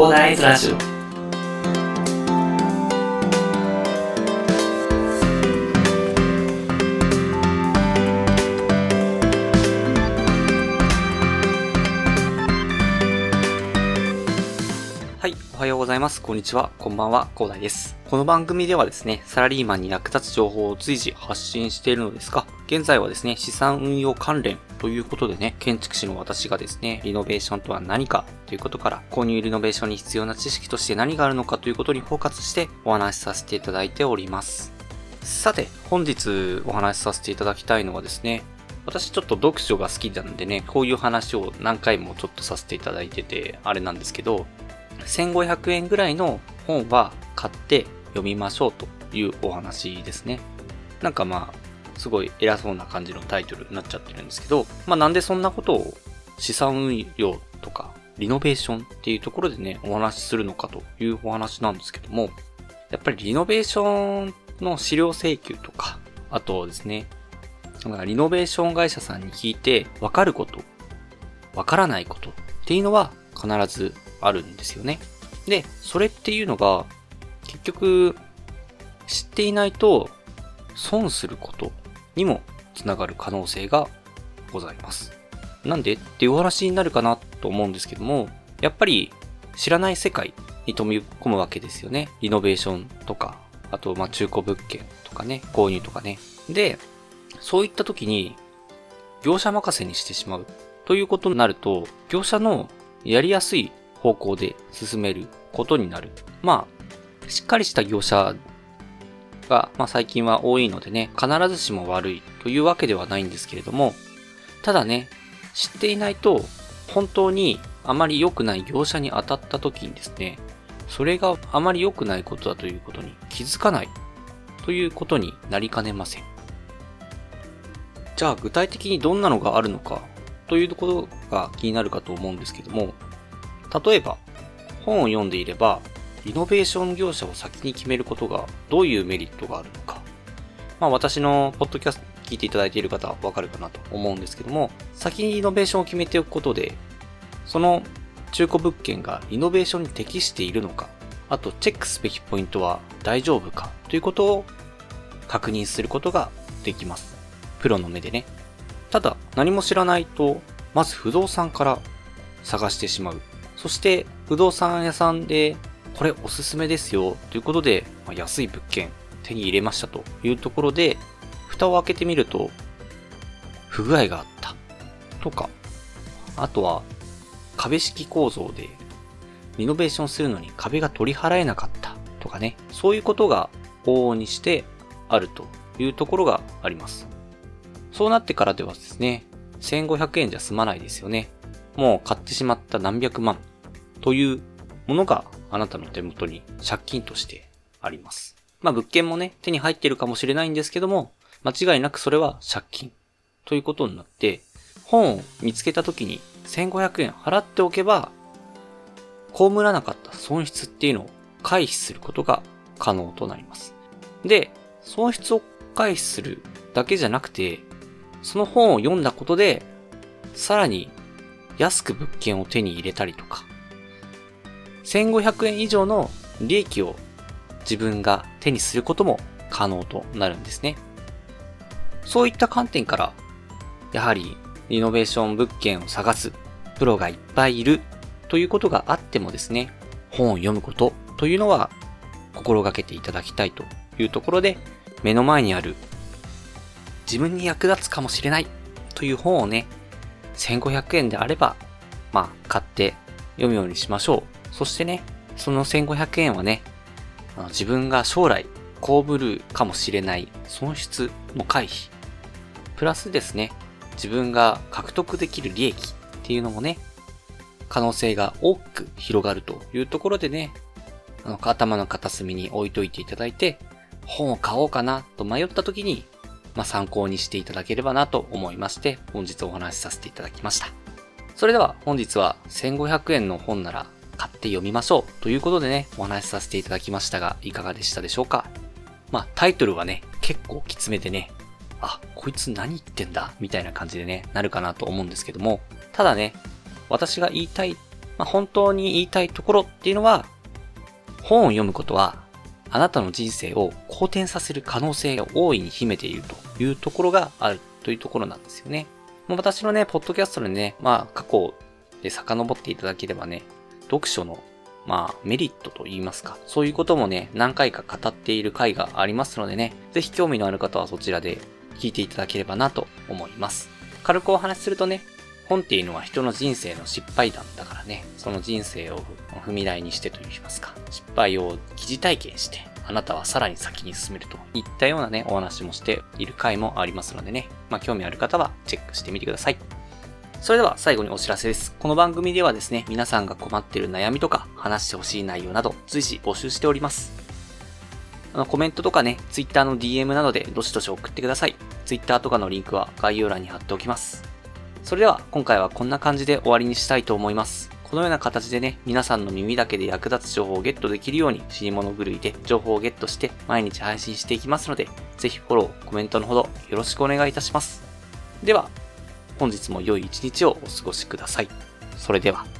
広大ズラジオはい、おはようございます。こんにちは。こんばんは。広大です。この番組ではですね、サラリーマンに役立つ情報を随時発信しているのですが、現在はですね、資産運用関連ということでね、建築士の私がですね、リノベーションとは何かということから、購入リノベーションに必要な知識として何があるのかということにフォーカスしてお話しさせていただいております。さて、本日お話しさせていただきたいのはですね、私ちょっと読書が好きなんでね、こういう話を何回もちょっとさせていただいてて、あれなんですけど、1500円ぐらいの本は買って読みましょうというお話ですね。なんかまあ、すごい偉そうな感じのタイトルになっちゃってるんですけど、まあなんでそんなことを資産運用とかリノベーションっていうところでね、お話しするのかというお話なんですけども、やっぱりリノベーションの資料請求とか、あとですね、リノベーション会社さんに聞いて分かること、分からないことっていうのは必ずあるんですよね。で、それっていうのが結局知っていないと損することにもつながる可能性がございます。なんでっていうお話になるかなと思うんですけども、やっぱり知らない世界に飛び込むわけですよね。リノベーションとか、あとまあ中古物件とかね、購入とかね。で、そういった時に業者任せにしてしまうということになると、業者のやりやすい方向で進めることになる。まあ、しっかりした業者が、まあ最近は多いのでね、必ずしも悪いというわけではないんですけれども、ただね、知っていないと、本当にあまり良くない業者に当たった時にですね、それがあまり良くないことだということに気づかないということになりかねません。じゃあ具体的にどんなのがあるのかというところが気になるかと思うんですけども、例えば本を読んでいれば、リノベーション業者を先に決めることがどういうメリットがあるのか。まあ私のポッドキャスト聞いていただいている方はわかるかなと思うんですけども、先にリノベーションを決めておくことで、その中古物件がリノベーションに適しているのか、あとチェックすべきポイントは大丈夫かということを確認することができます。プロの目でね。ただ、何も知らないと、まず不動産から探してしまう。そして、不動産屋さんで、これおすすめですよ、ということで、まあ安い物件手に入れましたというところで、蓋を開けてみると、不具合があった。とか、あとは、壁式構造で、リノベーションするのに壁が取り払えなかった。とかね、そういうことが往々にしてあるというところがあります。そうなってからではですね、1500円じゃ済まないですよね。もう買ってしまった何百万というものがあなたの手元に借金としてあります。まあ物件もね、手に入ってるかもしれないんですけども、間違いなくそれは借金ということになって、本を見つけた時に1500円払っておけば、被らなかった損失っていうのを回避することが可能となります。で、損失を回避するだけじゃなくて、その本を読んだことで、さらに安く物件を手に入れたりとか、1500円以上の利益を自分が手にすることも可能となるんですね。そういった観点から、やはりリノベーション物件を探すプロがいっぱいいるということがあってもですね、本を読むことというのは心がけていただきたいというところで、目の前にある自分に役立つかもしれないという本をね、1500円であれば、まあ、買って読むようにしましょう。そしてね、その1500円はね、あの自分が将来被るかもしれない損失も回避。プラスですね、自分が獲得できる利益っていうのもね、可能性が大きく広がるというところでね、あの、頭の片隅に置いといていただいて、本を買おうかなと迷った時に、まあ、参考にしていただければなと思いまして、本日お話しさせていただきました。それでは本日は1500円の本ならって読みましょうということでね、お話しさせていただきましたが、いかがでしたでしょうか？まあ、タイトルはね、結構きつめでね、あ、こいつ何言ってんだ？みたいな感じでね、なるかなと思うんですけども、ただね、私が言いたいまあ、本当に言いたいところっていうのは、本を読むことは、あなたの人生を好転させる可能性が大いに秘めているというところがあるというところなんですよね。もう私のね、ポッドキャストでね、まあ過去で遡っていただければね、読書のまあ、メリットと言いますか。そういうこともね、何回か語っている回がありますのでね、ぜひ興味のある方はそちらで聞いていただければなと思います。軽くお話しするとね、本っていうのは人の人生の失敗談だからね、その人生を踏み台にしてと言いますか、失敗を疑似体験して、あなたはさらに先に進めるといったようなね、お話もしている回もありますのでね、まあ興味ある方はチェックしてみてください。それでは最後にお知らせです。この番組ではですね、皆さんが困っている悩みとか話してほしい内容など随時募集しております。あのコメントとかね、Twitter の DM などでどしどし送ってください。Twitter とかのリンクは概要欄に貼っておきます。それでは今回はこんな感じで終わりにしたいと思います。このような形でね、皆さんの耳だけで役立つ情報をゲットできるように死に物狂いで情報をゲットして毎日配信していきますので、ぜひフォロー、コメントのほどよろしくお願いいたします。では、本日も良い一日をお過ごしください。それでは。